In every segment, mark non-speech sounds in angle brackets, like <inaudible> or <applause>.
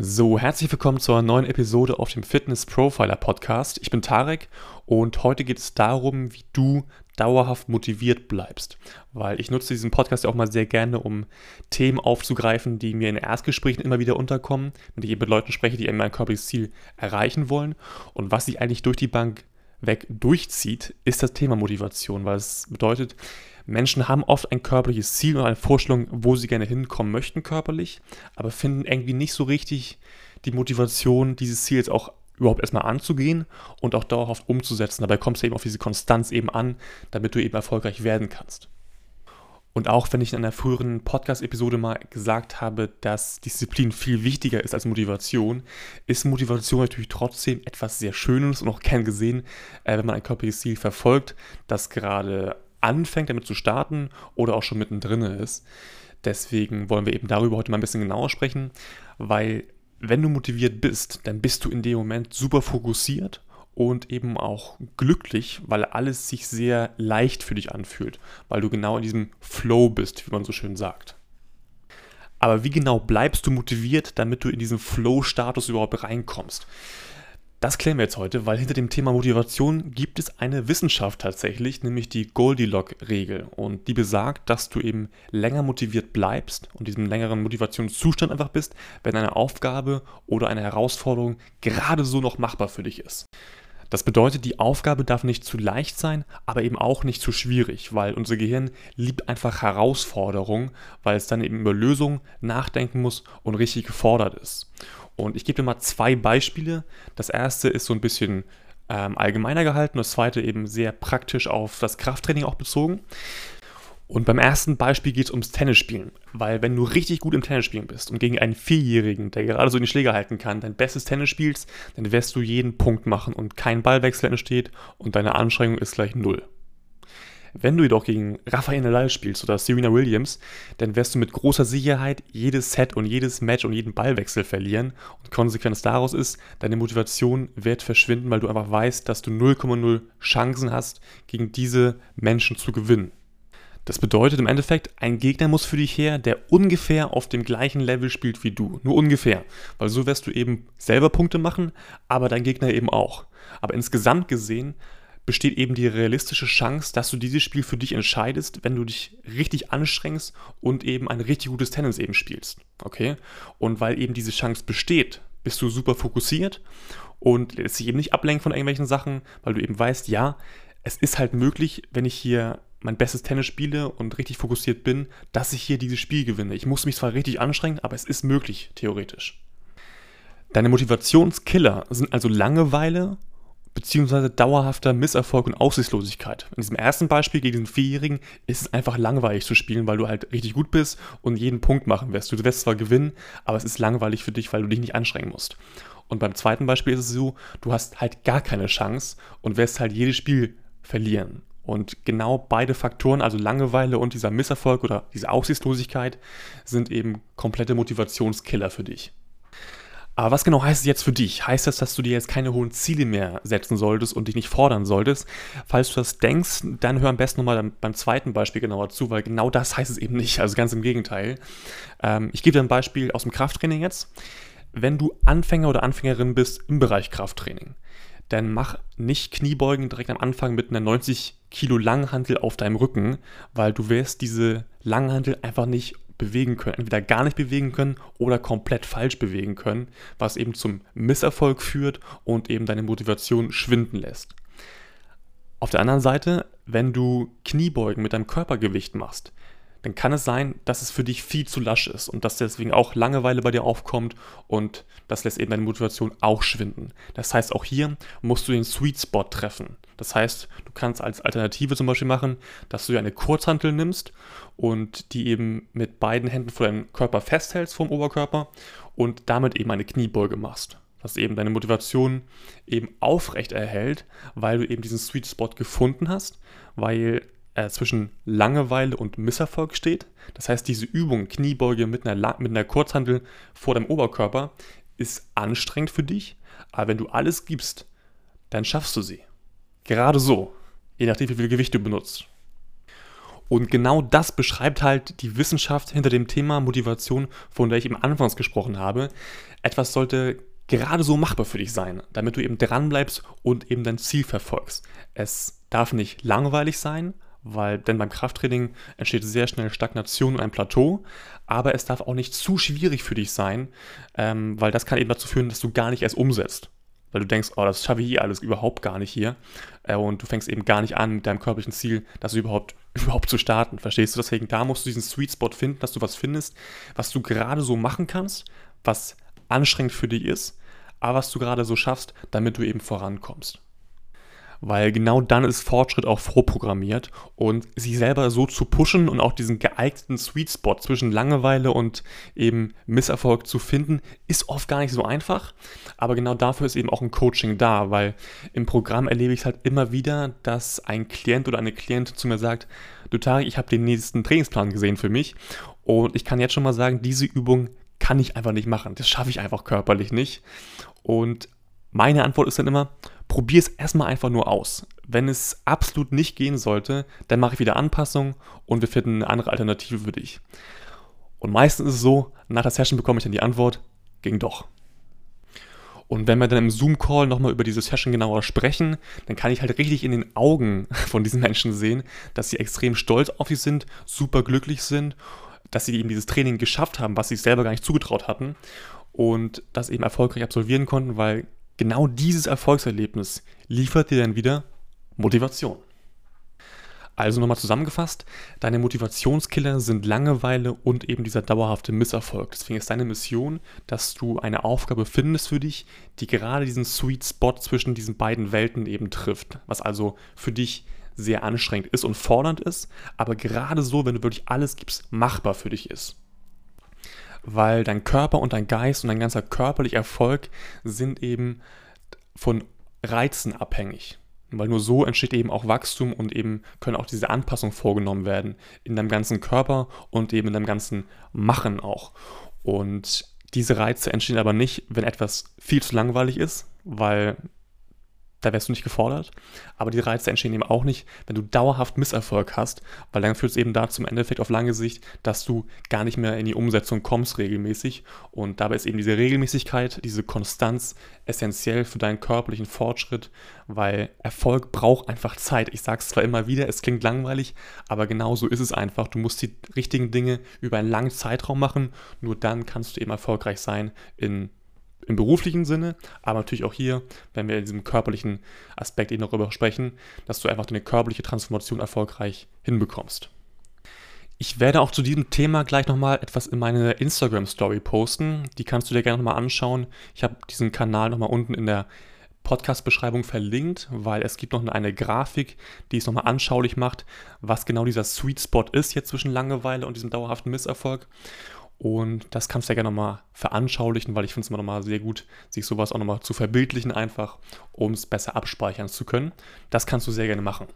So, herzlich willkommen zur neuen Episode auf dem Fitness Profiler Podcast. Ich bin Tarek und heute geht es darum, wie du dauerhaft motiviert bleibst. Weil ich nutze diesen Podcast ja auch mal sehr gerne, um Themen aufzugreifen, die mir in Erstgesprächen immer wieder unterkommen, wenn ich eben mit Leuten spreche, die mein körperliches Ziel erreichen wollen. Und was sich eigentlich durch die Bank weg durchzieht, ist das Thema Motivation, weil es bedeutet, Menschen haben oft ein körperliches Ziel und eine Vorstellung, wo sie gerne hinkommen möchten körperlich, aber finden irgendwie nicht so richtig die Motivation, dieses Ziel jetzt auch überhaupt erstmal anzugehen und auch dauerhaft umzusetzen. Dabei kommst du eben auf diese Konstanz eben an, damit du eben erfolgreich werden kannst. Und auch wenn ich in einer früheren Podcast-Episode mal gesagt habe, dass Disziplin viel wichtiger ist als Motivation, ist Motivation natürlich trotzdem etwas sehr Schönes und auch gern gesehen, äh, wenn man ein körperliches Ziel verfolgt, das gerade anfängt damit zu starten oder auch schon mittendrin ist. Deswegen wollen wir eben darüber heute mal ein bisschen genauer sprechen, weil wenn du motiviert bist, dann bist du in dem Moment super fokussiert und eben auch glücklich, weil alles sich sehr leicht für dich anfühlt, weil du genau in diesem Flow bist, wie man so schön sagt. Aber wie genau bleibst du motiviert, damit du in diesen Flow-Status überhaupt reinkommst? Das klären wir jetzt heute, weil hinter dem Thema Motivation gibt es eine Wissenschaft tatsächlich, nämlich die Goldilocks-Regel. Und die besagt, dass du eben länger motiviert bleibst und diesem längeren Motivationszustand einfach bist, wenn eine Aufgabe oder eine Herausforderung gerade so noch machbar für dich ist. Das bedeutet, die Aufgabe darf nicht zu leicht sein, aber eben auch nicht zu schwierig, weil unser Gehirn liebt einfach Herausforderungen, weil es dann eben über Lösungen nachdenken muss und richtig gefordert ist. Und ich gebe dir mal zwei Beispiele. Das erste ist so ein bisschen ähm, allgemeiner gehalten, das zweite eben sehr praktisch auf das Krafttraining auch bezogen. Und beim ersten Beispiel geht es ums Tennisspielen, weil wenn du richtig gut im Tennisspielen bist und gegen einen Vierjährigen, der gerade so in die Schläger halten kann, dein bestes Tennis spielst, dann wirst du jeden Punkt machen und kein Ballwechsel entsteht und deine Anstrengung ist gleich null. Wenn du jedoch gegen Rafael Nadal spielst oder Serena Williams, dann wirst du mit großer Sicherheit jedes Set und jedes Match und jeden Ballwechsel verlieren. Und Konsequenz daraus ist, deine Motivation wird verschwinden, weil du einfach weißt, dass du 0,0 Chancen hast, gegen diese Menschen zu gewinnen. Das bedeutet im Endeffekt, ein Gegner muss für dich her, der ungefähr auf dem gleichen Level spielt wie du. Nur ungefähr. Weil so wirst du eben selber Punkte machen, aber dein Gegner eben auch. Aber insgesamt gesehen besteht eben die realistische Chance, dass du dieses Spiel für dich entscheidest, wenn du dich richtig anstrengst und eben ein richtig gutes Tennis eben spielst. Okay? Und weil eben diese Chance besteht, bist du super fokussiert und lässt dich eben nicht ablenken von irgendwelchen Sachen, weil du eben weißt, ja, es ist halt möglich, wenn ich hier mein bestes Tennis spiele und richtig fokussiert bin, dass ich hier dieses Spiel gewinne. Ich muss mich zwar richtig anstrengen, aber es ist möglich, theoretisch. Deine Motivationskiller sind also Langeweile beziehungsweise dauerhafter Misserfolg und Aussichtslosigkeit. In diesem ersten Beispiel gegen den Vierjährigen ist es einfach langweilig zu spielen, weil du halt richtig gut bist und jeden Punkt machen wirst. Du wirst zwar gewinnen, aber es ist langweilig für dich, weil du dich nicht anstrengen musst. Und beim zweiten Beispiel ist es so, du hast halt gar keine Chance und wirst halt jedes Spiel verlieren. Und genau beide Faktoren, also Langeweile und dieser Misserfolg oder diese Aussichtslosigkeit, sind eben komplette Motivationskiller für dich. Aber was genau heißt es jetzt für dich? Heißt das, dass du dir jetzt keine hohen Ziele mehr setzen solltest und dich nicht fordern solltest? Falls du das denkst, dann hör am besten nochmal beim zweiten Beispiel genauer zu, weil genau das heißt es eben nicht. Also ganz im Gegenteil. Ähm, ich gebe dir ein Beispiel aus dem Krafttraining jetzt. Wenn du Anfänger oder Anfängerin bist im Bereich Krafttraining, dann mach nicht Kniebeugen direkt am Anfang mit einer 90 Kilo Langhantel auf deinem Rücken, weil du wirst diese Langhantel einfach nicht bewegen können, entweder gar nicht bewegen können oder komplett falsch bewegen können, was eben zum Misserfolg führt und eben deine Motivation schwinden lässt. Auf der anderen Seite, wenn du Kniebeugen mit deinem Körpergewicht machst, dann kann es sein, dass es für dich viel zu lasch ist und dass deswegen auch Langeweile bei dir aufkommt und das lässt eben deine Motivation auch schwinden. Das heißt, auch hier musst du den Sweet Spot treffen. Das heißt, du kannst als Alternative zum Beispiel machen, dass du eine Kurzhantel nimmst und die eben mit beiden Händen vor deinem Körper festhältst vom Oberkörper und damit eben eine Kniebeuge machst. Was eben deine Motivation eben aufrecht erhält, weil du eben diesen Sweet Spot gefunden hast, weil äh, zwischen Langeweile und Misserfolg steht. Das heißt, diese Übung, Kniebeuge mit einer, mit einer Kurzhantel vor deinem Oberkörper, ist anstrengend für dich, aber wenn du alles gibst, dann schaffst du sie. Gerade so, je nachdem, wie viel Gewicht du benutzt. Und genau das beschreibt halt die Wissenschaft hinter dem Thema Motivation, von der ich eben anfangs gesprochen habe. Etwas sollte gerade so machbar für dich sein, damit du eben dranbleibst und eben dein Ziel verfolgst. Es darf nicht langweilig sein, weil denn beim Krafttraining entsteht sehr schnell Stagnation und ein Plateau, aber es darf auch nicht zu schwierig für dich sein, ähm, weil das kann eben dazu führen, dass du gar nicht erst umsetzt weil du denkst, oh, das schaffe ich hier alles überhaupt gar nicht hier. Äh, und du fängst eben gar nicht an mit deinem körperlichen Ziel, das überhaupt, <laughs> überhaupt zu starten. Verstehst du? Deswegen, da musst du diesen Sweet Spot finden, dass du was findest, was du gerade so machen kannst, was anstrengend für dich ist, aber was du gerade so schaffst, damit du eben vorankommst weil genau dann ist Fortschritt auch vorprogrammiert. Und sich selber so zu pushen und auch diesen geeigneten Sweet Spot zwischen Langeweile und eben Misserfolg zu finden, ist oft gar nicht so einfach, aber genau dafür ist eben auch ein Coaching da, weil im Programm erlebe ich es halt immer wieder, dass ein Klient oder eine Klientin zu mir sagt, du Tarek, ich habe den nächsten Trainingsplan gesehen für mich. Und ich kann jetzt schon mal sagen, diese Übung kann ich einfach nicht machen, das schaffe ich einfach körperlich nicht. Und meine Antwort ist dann immer, probier es erstmal einfach nur aus. Wenn es absolut nicht gehen sollte, dann mache ich wieder Anpassungen und wir finden eine andere Alternative für dich. Und meistens ist es so, nach der Session bekomme ich dann die Antwort, ging doch. Und wenn wir dann im Zoom-Call nochmal über diese Session genauer sprechen, dann kann ich halt richtig in den Augen <laughs> von diesen Menschen sehen, dass sie extrem stolz auf sich sind, super glücklich sind, dass sie eben dieses Training geschafft haben, was sie selber gar nicht zugetraut hatten und das eben erfolgreich absolvieren konnten, weil genau dieses Erfolgserlebnis liefert dir dann wieder Motivation. Also nochmal zusammengefasst, deine Motivationskiller sind Langeweile und eben dieser dauerhafte Misserfolg. Deswegen ist deine Mission, dass du eine Aufgabe findest für dich, die gerade diesen Sweet Spot zwischen diesen beiden Welten eben trifft. Was also für dich sehr anstrengend ist und fordernd ist, aber gerade so, wenn du wirklich alles gibst, machbar für dich ist weil dein Körper und dein Geist und dein ganzer körperlicher Erfolg sind eben von Reizen abhängig. Weil nur so entsteht eben auch Wachstum und eben können auch diese Anpassungen vorgenommen werden in deinem ganzen Körper und eben in deinem ganzen Machen auch. Und diese Reize entstehen aber nicht, wenn etwas viel zu langweilig ist, weil da wärst du nicht gefordert. Aber die Reize entstehen eben auch nicht, wenn du dauerhaft Misserfolg hast, weil dann führt es eben dazu im Endeffekt auf lange Sicht, dass du gar nicht mehr in die Umsetzung kommst regelmäßig. Und dabei ist eben diese Regelmäßigkeit, diese Konstanz essentiell für deinen körperlichen Fortschritt, weil Erfolg braucht einfach Zeit. Ich sage es zwar immer wieder, es klingt langweilig, aber genau so ist es einfach. Du musst die richtigen Dinge über einen langen Zeitraum machen, nur dann kannst du eben erfolgreich sein in im beruflichen Sinne, aber natürlich auch hier, wenn wir in diesem körperlichen Aspekt eben darüber sprechen, dass du einfach deine körperliche Transformation erfolgreich hinbekommst. Ich werde auch zu diesem Thema gleich nochmal etwas in meine Instagram-Story posten. Die kannst du dir gerne nochmal anschauen. Ich habe diesen Kanal nochmal unten in der Podcast-Beschreibung verlinkt, weil es gibt noch eine Grafik, die es nochmal anschaulich macht, was genau dieser Sweet Spot ist jetzt zwischen Langeweile und diesem dauerhaften Misserfolg. Und das kannst du ja gerne nochmal veranschaulichen, weil ich finde es immer nochmal sehr gut, sich sowas auch nochmal zu verbildlichen, einfach, um es besser abspeichern zu können. Das kannst du sehr gerne machen.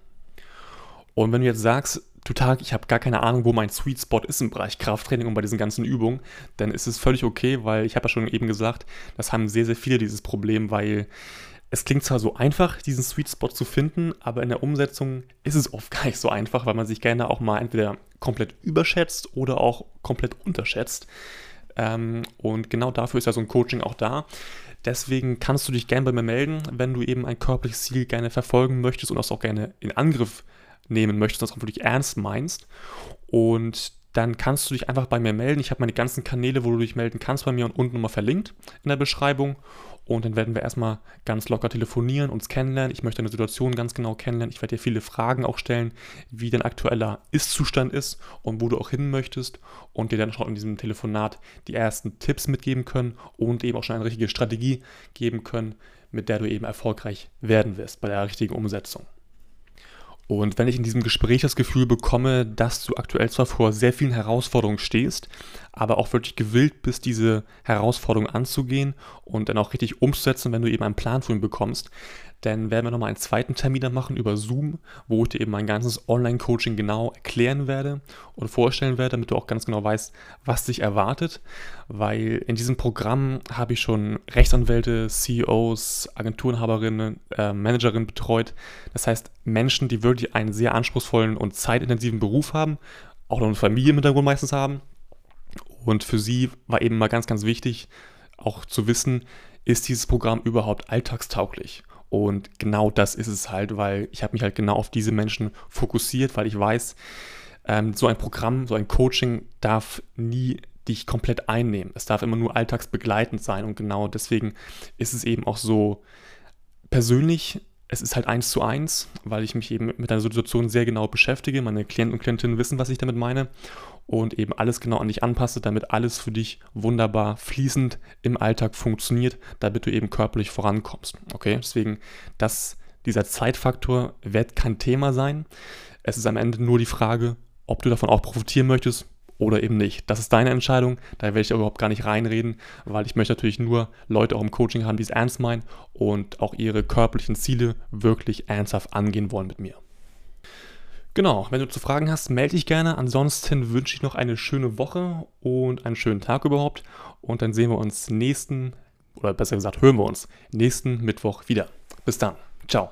Und wenn du jetzt sagst, du Tag, ich habe gar keine Ahnung, wo mein Sweet Spot ist im Bereich Krafttraining und bei diesen ganzen Übungen, dann ist es völlig okay, weil ich habe ja schon eben gesagt, das haben sehr, sehr viele dieses Problem, weil es klingt zwar so einfach, diesen Sweet Spot zu finden, aber in der Umsetzung ist es oft <laughs> gar nicht so einfach, weil man sich gerne auch mal entweder komplett überschätzt oder auch komplett unterschätzt. Ähm, und genau dafür ist ja so ein Coaching auch da. Deswegen kannst du dich gerne bei mir melden, wenn du eben ein körperliches Ziel gerne verfolgen möchtest und das auch gerne in Angriff nehmen möchtest, das auch wirklich ernst meinst. Und dann kannst du dich einfach bei mir melden. Ich habe meine ganzen Kanäle, wo du dich melden kannst, bei mir und unten nochmal verlinkt in der Beschreibung. Und dann werden wir erstmal ganz locker telefonieren, uns kennenlernen. Ich möchte deine Situation ganz genau kennenlernen. Ich werde dir viele Fragen auch stellen, wie dein aktueller Ist-Zustand ist und wo du auch hin möchtest. Und dir dann schon in diesem Telefonat die ersten Tipps mitgeben können und eben auch schon eine richtige Strategie geben können, mit der du eben erfolgreich werden wirst bei der richtigen Umsetzung. Und wenn ich in diesem Gespräch das Gefühl bekomme, dass du aktuell zwar vor sehr vielen Herausforderungen stehst, aber auch wirklich gewillt bist, diese Herausforderungen anzugehen und dann auch richtig umzusetzen, wenn du eben einen Plan für ihn bekommst, dann werden wir nochmal einen zweiten Termin machen über Zoom, wo ich dir eben mein ganzes Online-Coaching genau erklären werde und vorstellen werde, damit du auch ganz genau weißt, was dich erwartet. Weil in diesem Programm habe ich schon Rechtsanwälte, CEOs, Agenturenhaberinnen, äh, Managerinnen betreut. Das heißt, Menschen, die wirklich einen sehr anspruchsvollen und zeitintensiven Beruf haben, auch noch eine Familie im Hintergrund meistens haben. Und für sie war eben mal ganz, ganz wichtig, auch zu wissen, ist dieses Programm überhaupt alltagstauglich? Und genau das ist es halt, weil ich habe mich halt genau auf diese Menschen fokussiert, weil ich weiß, ähm, so ein Programm, so ein Coaching darf nie dich komplett einnehmen. Es darf immer nur alltagsbegleitend sein und genau deswegen ist es eben auch so persönlich. Es ist halt eins zu eins, weil ich mich eben mit einer Situation sehr genau beschäftige. Meine Klienten und Klientinnen wissen, was ich damit meine und eben alles genau an dich anpasse, damit alles für dich wunderbar fließend im Alltag funktioniert, damit du eben körperlich vorankommst. Okay, deswegen, das, dieser Zeitfaktor wird kein Thema sein. Es ist am Ende nur die Frage, ob du davon auch profitieren möchtest oder eben nicht. Das ist deine Entscheidung, da werde ich überhaupt gar nicht reinreden, weil ich möchte natürlich nur Leute auch im Coaching haben, die es ernst meinen und auch ihre körperlichen Ziele wirklich ernsthaft angehen wollen mit mir. Genau, wenn du zu Fragen hast, melde dich gerne. Ansonsten wünsche ich noch eine schöne Woche und einen schönen Tag überhaupt. Und dann sehen wir uns nächsten, oder besser gesagt, hören wir uns nächsten Mittwoch wieder. Bis dann. Ciao.